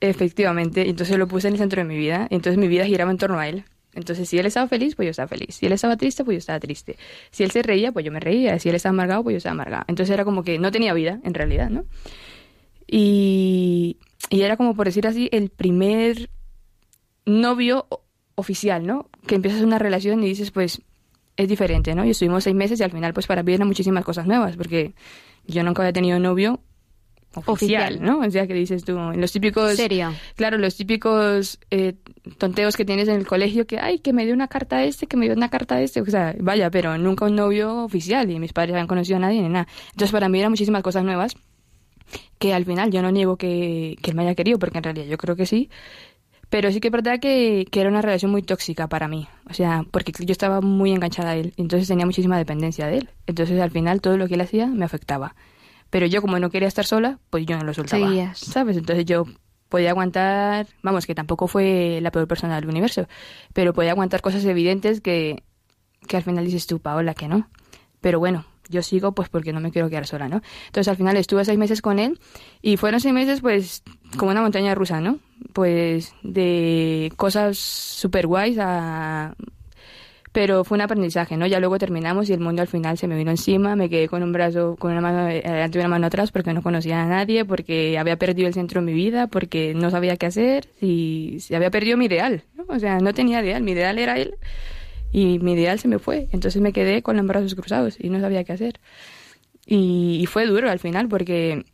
Efectivamente, entonces lo puse en el centro de mi vida, entonces mi vida giraba en torno a él. Entonces, si él estaba feliz, pues yo estaba feliz. Si él estaba triste, pues yo estaba triste. Si él se reía, pues yo me reía. Si él estaba amargado, pues yo estaba amargado. Entonces era como que no tenía vida, en realidad, ¿no? Y, y era como, por decir así, el primer novio oficial, ¿no? Que empiezas una relación y dices, pues, es diferente, ¿no? Y estuvimos seis meses y al final, pues, para mí eran muchísimas cosas nuevas, porque yo nunca había tenido novio oficial, Oficial. ¿no? O sea, que dices tú, los típicos... Serio. Claro, los típicos eh, tonteos que tienes en el colegio, que, ay, que me dio una carta a este, que me dio una carta a este, o sea, vaya, pero nunca un novio oficial y mis padres habían conocido a nadie ni nada. Entonces, para mí eran muchísimas cosas nuevas que al final yo no niego que, que él me haya querido, porque en realidad yo creo que sí, pero sí que es verdad que, que era una relación muy tóxica para mí, o sea, porque yo estaba muy enganchada a él, entonces tenía muchísima dependencia de él, entonces al final todo lo que él hacía me afectaba. Pero yo como no quería estar sola, pues yo no lo soltaba. Seguías. ¿Sabes? Entonces yo podía aguantar, vamos, que tampoco fue la peor persona del universo, pero podía aguantar cosas evidentes que, que al final dices tú, Paola, que no. Pero bueno, yo sigo pues porque no me quiero quedar sola, ¿no? Entonces al final estuve seis meses con él y fueron seis meses pues como una montaña rusa, ¿no? Pues de cosas súper guays a... Pero fue un aprendizaje, ¿no? Ya luego terminamos y el mundo al final se me vino encima, me quedé con un brazo, con una mano adelante y una mano atrás porque no conocía a nadie, porque había perdido el centro de mi vida, porque no sabía qué hacer y y había perdido mi ideal, ¿no? O sea, no tenía ideal, mi ideal era él y mi ideal se me fue. Entonces me quedé con los brazos cruzados y no sabía qué hacer. Y, y fue duro al final porque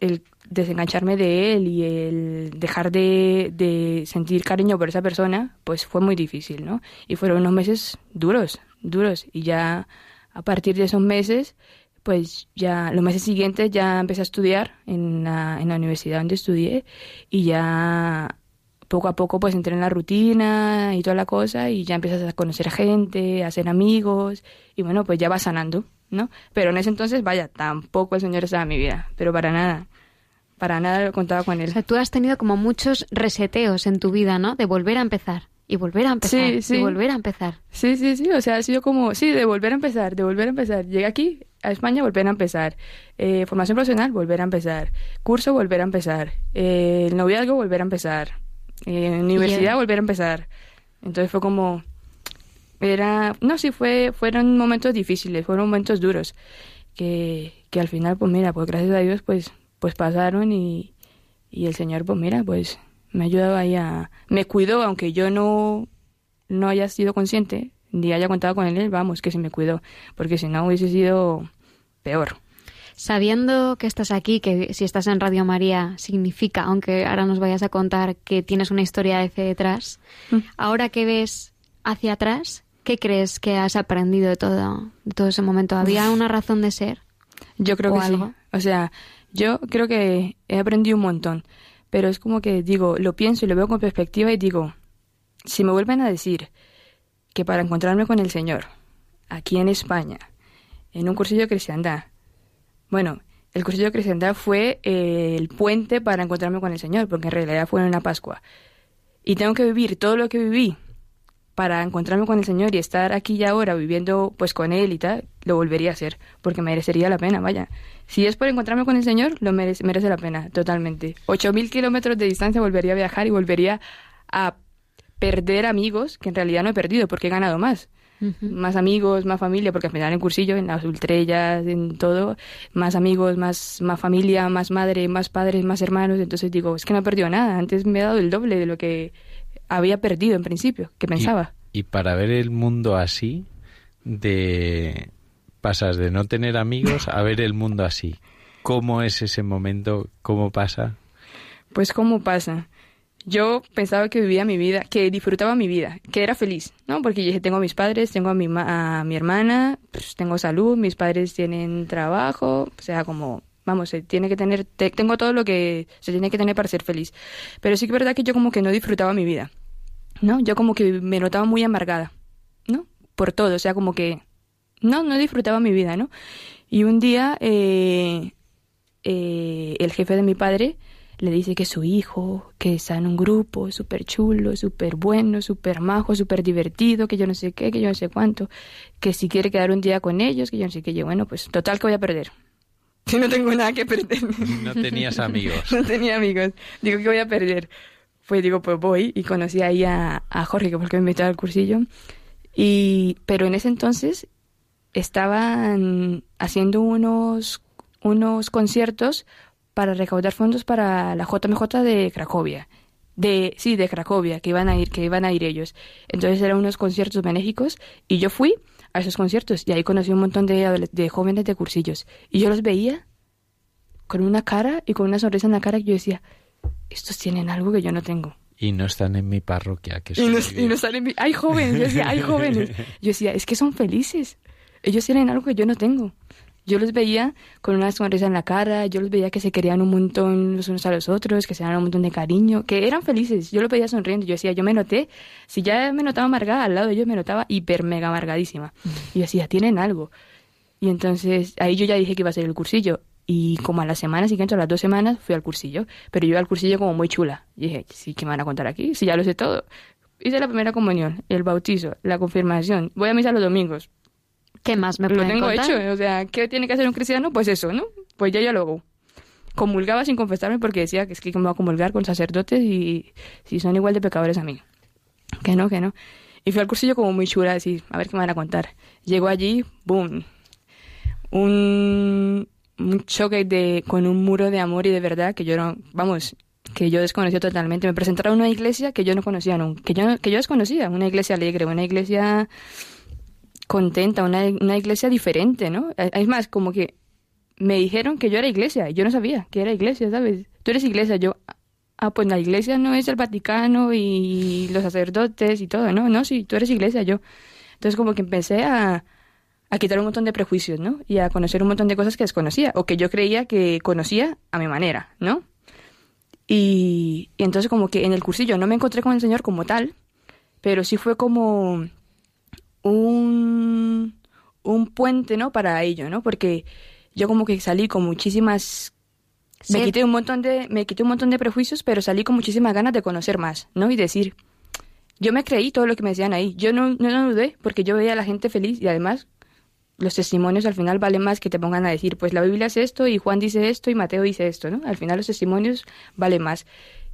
el desengancharme de él y el dejar de, de sentir cariño por esa persona, pues fue muy difícil, ¿no? Y fueron unos meses duros, duros. Y ya a partir de esos meses, pues ya los meses siguientes ya empecé a estudiar en la, en la universidad donde estudié y ya poco a poco pues entré en la rutina y toda la cosa y ya empiezas a conocer gente, a hacer amigos y bueno, pues ya vas sanando, ¿no? Pero en ese entonces, vaya, tampoco el Señor estaba en mi vida, pero para nada, para nada lo contaba con él. O sea, tú has tenido como muchos reseteos en tu vida, ¿no? De volver a empezar y volver a empezar Sí, sí. y volver a empezar. Sí, sí, sí, o sea, ha sido como, sí, de volver a empezar, de volver a empezar. Llegué aquí, a España, volver a empezar. Eh, formación profesional, volver a empezar. Curso, volver a empezar. Eh, el noviazgo, volver a empezar. Eh, universidad, volver a empezar. Entonces fue como, era, no, sí, fue, fueron momentos difíciles, fueron momentos duros. Que, que al final, pues mira, pues gracias a Dios, pues, pues pasaron y, y el Señor, pues mira, pues me ayudaba ahí a... Me cuidó, aunque yo no, no haya sido consciente, ni haya contado con él, vamos, que se me cuidó, porque si no hubiese sido peor. Sabiendo que estás aquí, que si estás en Radio María significa, aunque ahora nos vayas a contar que tienes una historia de fe detrás, Mm. ahora que ves hacia atrás, ¿qué crees que has aprendido de todo, de todo ese momento? ¿Había una razón de ser? Yo creo ¿O que algo? sí. O sea, yo creo que he aprendido un montón, pero es como que digo, lo pienso y lo veo con perspectiva y digo, si me vuelven a decir que para encontrarme con el Señor, aquí en España, en un cursillo de cristiandad, bueno, el cursillo de cristiandad fue eh, el puente para encontrarme con el Señor, porque en realidad fue en una Pascua. Y tengo que vivir todo lo que viví para encontrarme con el Señor y estar aquí y ahora viviendo pues con Él y tal, lo volvería a hacer, porque merecería la pena, vaya. Si es por encontrarme con el Señor, lo merece, merece la pena, totalmente. Ocho mil kilómetros de distancia volvería a viajar y volvería a perder amigos, que en realidad no he perdido, porque he ganado más. Más amigos, más familia, porque al final en cursillo, en las ultrellas, en todo, más amigos, más, más familia, más madre, más padres, más hermanos. Entonces digo, es que no he perdido nada. Antes me he dado el doble de lo que había perdido en principio, que pensaba. Y para ver el mundo así, de pasas de no tener amigos a ver el mundo así. ¿Cómo es ese momento? ¿Cómo pasa? Pues cómo pasa. Yo pensaba que vivía mi vida, que disfrutaba mi vida, que era feliz, ¿no? Porque yo dije, tengo a mis padres, tengo a mi, ma- a mi hermana, pues tengo salud, mis padres tienen trabajo, o sea, como, vamos, se tiene que tener, te- tengo todo lo que se tiene que tener para ser feliz. Pero sí que es verdad que yo como que no disfrutaba mi vida, ¿no? Yo como que me notaba muy amargada, ¿no? Por todo, o sea, como que, no, no disfrutaba mi vida, ¿no? Y un día, eh, eh, el jefe de mi padre le dice que su hijo, que está en un grupo súper chulo, súper bueno, súper majo, súper divertido, que yo no sé qué, que yo no sé cuánto, que si quiere quedar un día con ellos, que yo no sé qué, yo, bueno, pues total que voy a perder. Que no tengo nada que perder. No tenías amigos. no tenía amigos. Digo que voy a perder. Pues digo, pues voy y conocí ahí a, a Jorge, que fue el que me invitó al cursillo. Y, pero en ese entonces estaban haciendo unos, unos conciertos para recaudar fondos para la JMJ de Cracovia. De, sí, de Cracovia, que iban a ir, que iban a ir ellos. Entonces eran unos conciertos benéficos y yo fui a esos conciertos y ahí conocí un montón de, de jóvenes de cursillos. Y yo los veía con una cara y con una sonrisa en la cara que yo decía, estos tienen algo que yo no tengo. Y no están en mi parroquia, que Y no, y no salen bi- hay jóvenes, yo decía, hay jóvenes. Yo decía, es que son felices. Ellos tienen algo que yo no tengo. Yo los veía con una sonrisa en la cara, yo los veía que se querían un montón los unos a los otros, que se daban un montón de cariño, que eran felices. Yo los veía sonriendo. Yo decía, yo me noté, si ya me notaba amargada, al lado de ellos me notaba hiper mega amargadísima. Y yo decía, tienen algo. Y entonces ahí yo ya dije que iba a ser el cursillo. Y como a la semana siguiente, a las dos semanas, fui al cursillo. Pero yo iba al cursillo como muy chula. Y dije, sí, ¿qué me van a contar aquí? Si ya lo sé todo. Hice la primera comunión, el bautizo, la confirmación. Voy a misa los domingos. ¿Qué más me Lo pueden tengo contar? hecho. O sea, ¿qué tiene que hacer un cristiano? Pues eso, ¿no? Pues yo ya lo hago. Comulgaba sin confesarme porque decía que es que me voy a comulgar con sacerdotes y si son igual de pecadores a mí. Que no, que no. Y fui al cursillo como muy chula, así, a ver qué me van a contar. Llego allí, boom. Un, un choque de, con un muro de amor y de verdad que yo no, vamos, que yo desconocía totalmente. Me presentaron una iglesia que yo no conocía nunca, que yo, que yo desconocía, una iglesia alegre, una iglesia contenta, una, una iglesia diferente, ¿no? Es más, como que me dijeron que yo era iglesia y yo no sabía que era iglesia, ¿sabes? Tú eres iglesia, yo, ah, pues la iglesia no es el Vaticano y los sacerdotes y todo, ¿no? No, sí, tú eres iglesia, yo. Entonces como que empecé a, a quitar un montón de prejuicios, ¿no? Y a conocer un montón de cosas que desconocía o que yo creía que conocía a mi manera, ¿no? Y, y entonces como que en el cursillo no me encontré con el Señor como tal, pero sí fue como un, un puente, ¿no? Para ello, ¿no? Porque yo como que salí con muchísimas... Me quité un montón de me quité un montón de prejuicios, pero salí con muchísimas ganas de conocer más, ¿no? Y decir, yo me creí todo lo que me decían ahí. Yo no, no, no dudé porque yo veía a la gente feliz y además los testimonios al final valen más que te pongan a decir, pues la Biblia es esto y Juan dice esto y Mateo dice esto, ¿no? Al final los testimonios valen más.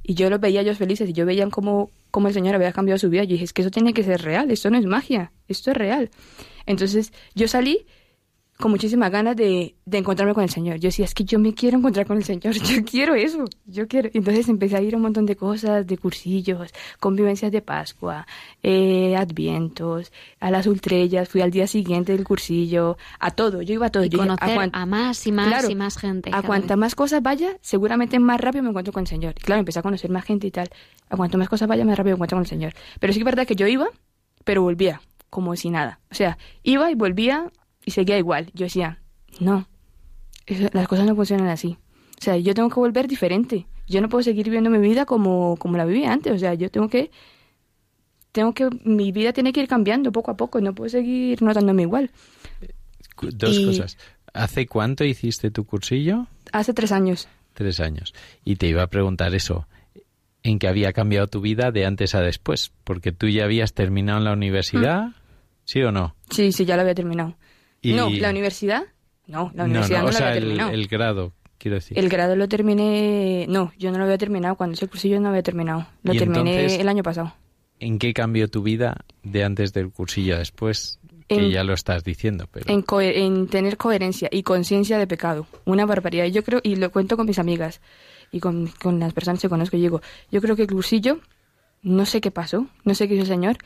Y yo los veía ellos felices y yo veía cómo, cómo el Señor había cambiado su vida. Y dije, es que eso tiene que ser real, esto no es magia, esto es real. Entonces yo salí con muchísimas ganas de, de encontrarme con el Señor. Yo decía, es que yo me quiero encontrar con el Señor, yo quiero eso, yo quiero. Entonces empecé a ir a un montón de cosas, de cursillos, convivencias de Pascua, eh, advientos, a las ultrellas, fui al día siguiente del cursillo, a todo, yo iba a todo. Y Yo conocer a más y más Claro, y más gente. A cuanta vez. más cosas vaya, seguramente más rápido me encuentro con el Señor. Y claro, empecé a conocer más gente y tal. A cuanto más cosas vaya, más rápido me encuentro con el Señor. Pero sí que es verdad que yo iba, pero volvía, como si nada. O sea, iba y volvía y seguía igual. Yo decía, no, las cosas no funcionan así. O sea, yo tengo que volver diferente. Yo no puedo seguir viviendo mi vida como, como la vivía antes. O sea, yo tengo que, tengo que, mi vida tiene que ir cambiando poco a poco. No puedo seguir notándome igual. Dos Y- cosas. ¿Hace cuánto hiciste tu cursillo? Hace tres años. Tres años. Y te iba a preguntar eso. ¿En qué había cambiado tu vida de antes a después? Porque tú ya habías terminado en la universidad, ¿sí o no? Sí, sí, ya lo había terminado. Y- No, la universidad. No, la No, universidad no, o la sea, había el, terminado. el grado, quiero decir. El grado lo terminé. No, yo no lo había terminado. Cuando hice el cursillo no había terminado. Lo terminé entonces- el año pasado. ¿En qué cambió tu vida de antes del cursillo a después? Que ya lo estás diciendo, pero... En, tener coherencia y conciencia de pecado. Una barbaridad. Yo creo, y lo cuento con mis amigas y con, con las personas que conozco, y digo, yo creo que el cursillo, no sé qué pasó, no sé qué hizo el Señor,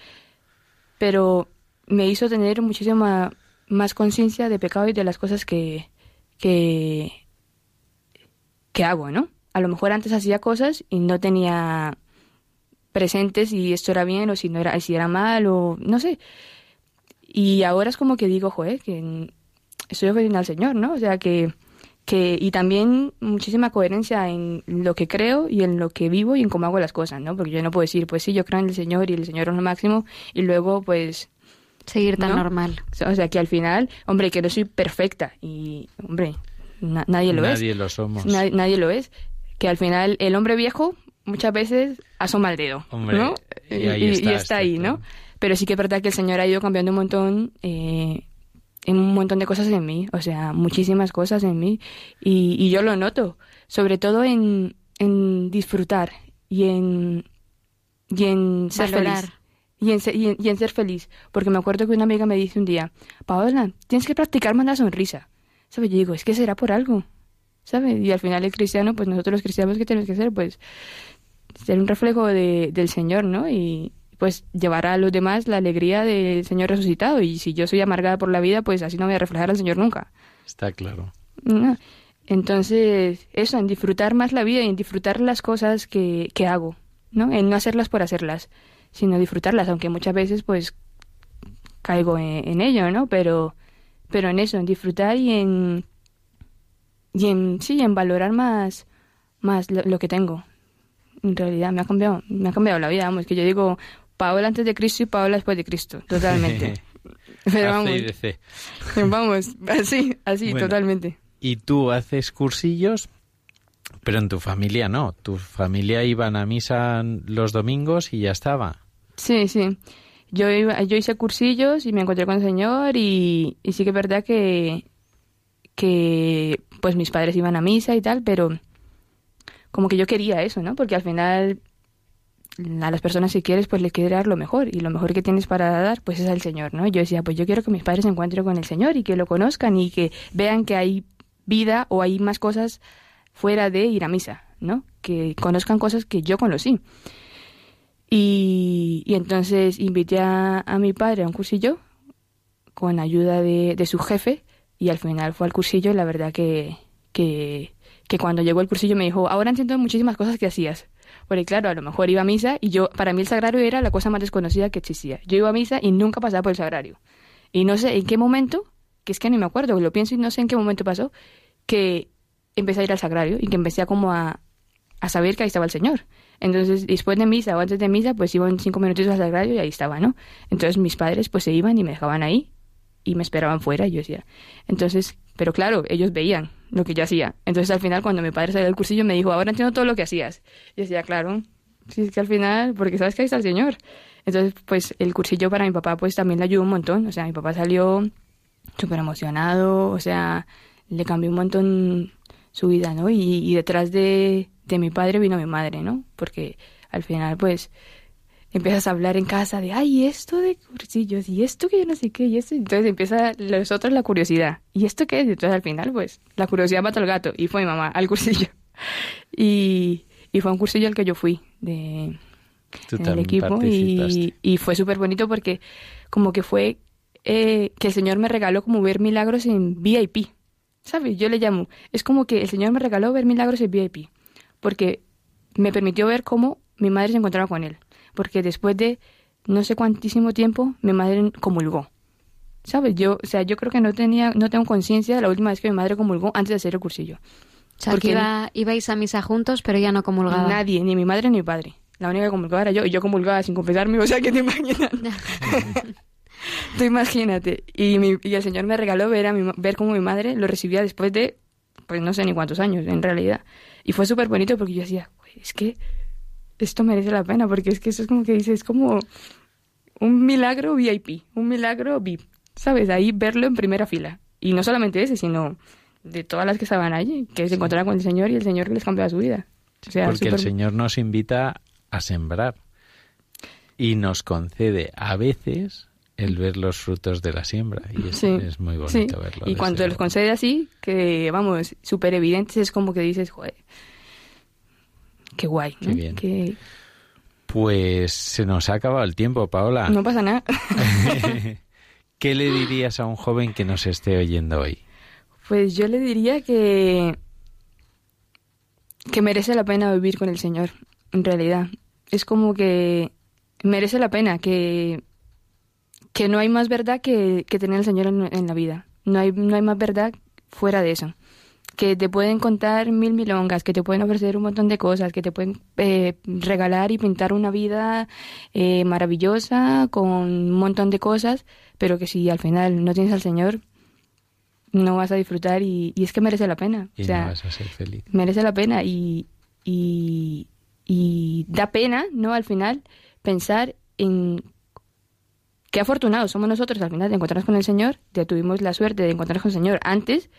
pero me hizo tener muchísima más conciencia de pecado y de las cosas que, que, hago, ¿no? A lo mejor antes hacía cosas y no tenía presentes si esto era bien o si no era, si era mal o no sé. Y ahora es como que digo, joder, que estoy ofendiendo al Señor, ¿no? O sea, que, que, y también muchísima coherencia en lo que creo y en lo que vivo y en cómo hago las cosas, ¿no? Porque yo no puedo decir, pues sí, yo creo en el Señor y el Señor es lo máximo y luego, pues... Seguir tan ¿no? normal. O sea, que al final, hombre, que no soy perfecta y, hombre, na- nadie lo es. Nadie lo somos. Nadie, nadie lo es. Que al final el hombre viejo muchas veces asoma el dedo, Hombre, ¿no? y ahí está, ahí, está ¿no? Pero sí que es verdad que el Señor ha ido cambiando un montón, eh, en un montón de cosas en mí, o sea, muchísimas cosas en mí, y, y yo lo noto, sobre todo en, en disfrutar y en, y en ser Valorar. feliz. Y en, ser, y, en, y en ser feliz. Porque me acuerdo que una amiga me dice un día, Paola, tienes que practicar más la sonrisa. ¿Sabes? Yo digo, es que será por algo. ¿Sabes? Y al final el cristiano, pues nosotros los cristianos, ¿qué tenemos que hacer? Pues ser un reflejo de, del Señor, ¿no? Y pues llevar a los demás la alegría del Señor resucitado. Y si yo soy amargada por la vida, pues así no voy a reflejar al Señor nunca. Está claro. No. Entonces, eso, en disfrutar más la vida y en disfrutar las cosas que, que hago, ¿no? En no hacerlas por hacerlas, sino disfrutarlas, aunque muchas veces, pues, caigo en, en ello, ¿no? Pero, pero en eso, en disfrutar y en, y en, sí, en valorar más, más lo, lo que tengo. En realidad, me ha cambiado, me ha cambiado la vida, vamos, que yo digo, Paola antes de Cristo y Paola después de Cristo, totalmente. Pero vamos, vamos, así, así, Bueno. totalmente. Y tú haces cursillos, pero en tu familia no. Tu familia iban a misa los domingos y ya estaba. Sí, sí. Yo, iba- yo hice cursillos y me encontré con el Señor y, y sí que es verdad que, que pues mis padres iban a misa y tal, pero como que yo quería eso, ¿no? Porque al final a las personas si quieres pues les quieres dar lo mejor y lo mejor que tienes para dar pues es al Señor, ¿no? Yo decía, pues yo quiero que mis padres se encuentren con el Señor y que lo conozcan y que vean que hay vida o hay más cosas fuera de ir a misa, ¿no? Que conozcan cosas que yo conocí. Y, y entonces invité a, a mi padre a un cursillo con ayuda de, de su jefe y al final fue al cursillo y la verdad que, que, que cuando llegó el cursillo me dijo, ahora entiendo muchísimas cosas que hacías. Porque claro, a lo mejor iba a misa y yo, para mí el sagrario era la cosa más desconocida que existía. Yo iba a misa y nunca pasaba por el sagrario. Y no sé en qué momento, que es que ni me acuerdo, lo pienso y no sé en qué momento pasó, que empecé a ir al sagrario y que empecé a como a, a saber que ahí estaba el Señor. Entonces, después de misa o antes de misa, pues iban cinco minutitos al sagrario y ahí estaba, ¿no? Entonces mis padres pues se iban y me dejaban ahí y me esperaban fuera y yo decía. Entonces, pero claro, ellos veían lo que yo hacía. Entonces al final cuando mi padre salió del cursillo me dijo, ahora entiendo todo lo que hacías. Y decía, claro, sí, es que al final, porque sabes que ahí está el Señor. Entonces, pues el cursillo para mi papá pues también le ayudó un montón. O sea, mi papá salió súper emocionado, o sea, le cambió un montón su vida, ¿no? Y, y detrás de, de mi padre vino mi madre, ¿no? Porque al final, pues, empiezas a hablar en casa de, ay, esto de cursillos, y esto que yo no sé qué, y esto. Entonces empieza los otros la curiosidad. ¿Y esto qué es? Entonces al final, pues, la curiosidad mata al gato. Y fue mi mamá al cursillo. Y, y fue un cursillo al que yo fui de, Tú en el equipo y, y fue súper bonito porque como que fue eh, que el Señor me regaló como ver milagros en VIP, ¿sabes? Yo le llamo, es como que el Señor me regaló ver milagros en VIP, porque me permitió ver cómo mi madre se encontraba con Él, porque después de no sé cuántísimo tiempo mi madre comulgó. ¿Sabes? Yo, o sea, yo creo que no tenía, no tengo conciencia de la última vez que mi madre comulgó antes de hacer el cursillo. O sea, que iba- ibais a misa juntos, pero ya no comulgaba. Nadie, ni mi madre ni mi padre. La única que comulgaba era yo, y yo comulgaba sin confesarme, o sea, que te imaginas. Tú imagínate. Y, mi- y el Señor me regaló ver, a mi, ver cómo mi madre lo recibía después de, pues no sé ni cuántos años, en realidad. Y fue súper bonito porque yo decía, "Güey, es que esto merece la pena, porque es que eso es como que dices, es como un milagro VIP, un milagro VIP, ¿sabes? Ahí verlo en primera fila. Y no solamente ese, sino de todas las que estaban allí, que se encontraban con el Señor y el Señor les cambiaba su vida. O sea, Porque el Señor nos invita a sembrar y nos concede a veces el ver los frutos de la siembra y es, Sí, es muy bonito sí. verlo. Y cuando los concede así, que vamos, súper evidentes, es como que dices, joder, qué guay, ¿no? Qué bien. Pues se nos ha acabado el tiempo, Paola. no pasa nada. ¿Qué le dirías a un joven que nos esté oyendo hoy? Pues yo le diría que que merece la pena vivir con el Señor, en realidad. Es como que merece la pena, que, que no hay más verdad que, que tener al Señor en, en la vida. No hay, no hay más verdad fuera de eso. Que te pueden contar mil milongas, que te pueden ofrecer un montón de cosas, que te pueden eh, regalar y pintar una vida eh, maravillosa con un montón de cosas, pero que si al final no tienes al Señor, no vas a disfrutar y, y es que merece la pena. Y o sea, no vas a ser feliz. merece la pena y, y, y da pena, ¿no? Al final, pensar en qué afortunados somos nosotros al final de encontrarnos con el Señor, ya tuvimos la suerte de encontrarnos con el Señor antes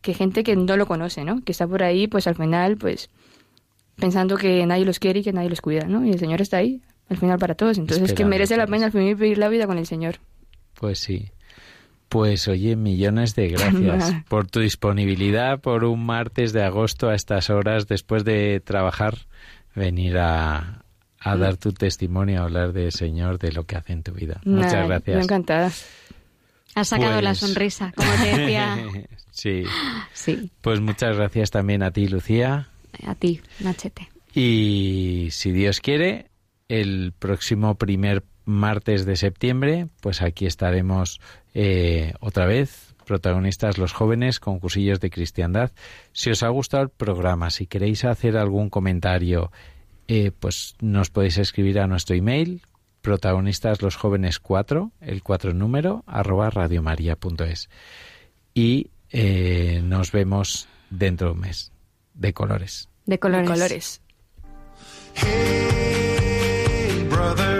que gente que no lo conoce, ¿no? Que está por ahí, pues al final, pues pensando que nadie los quiere y que nadie los cuida, ¿no? Y el Señor está ahí, al final para todos. Entonces es que merece la pena al fin vivir la vida con el Señor. Pues sí. Pues oye, millones de gracias por tu disponibilidad por un martes de agosto a estas horas, después de trabajar, venir a, a dar tu testimonio, a hablar del Señor, de lo que hace en tu vida. Muchas Nada, gracias. encantada. Has sacado la Pues- sonrisa, como te decía. sí. Sí, Pues muchas gracias también a ti, Lucía. a ti, Nachete. Y si Dios quiere, el próximo primer martes de septiembre, pues aquí estaremos eh, otra vez, protagonistas los jóvenes, con cursillos de cristiandad. Si os ha gustado el programa, si queréis hacer algún comentario, eh, pues nos podéis escribir a nuestro email, protagonistas los jóvenes 4, el 4 número, arroba radiomaria.es. Y eh, nos vemos dentro de un mes, de colores. De colores. De colores. Hey, brother,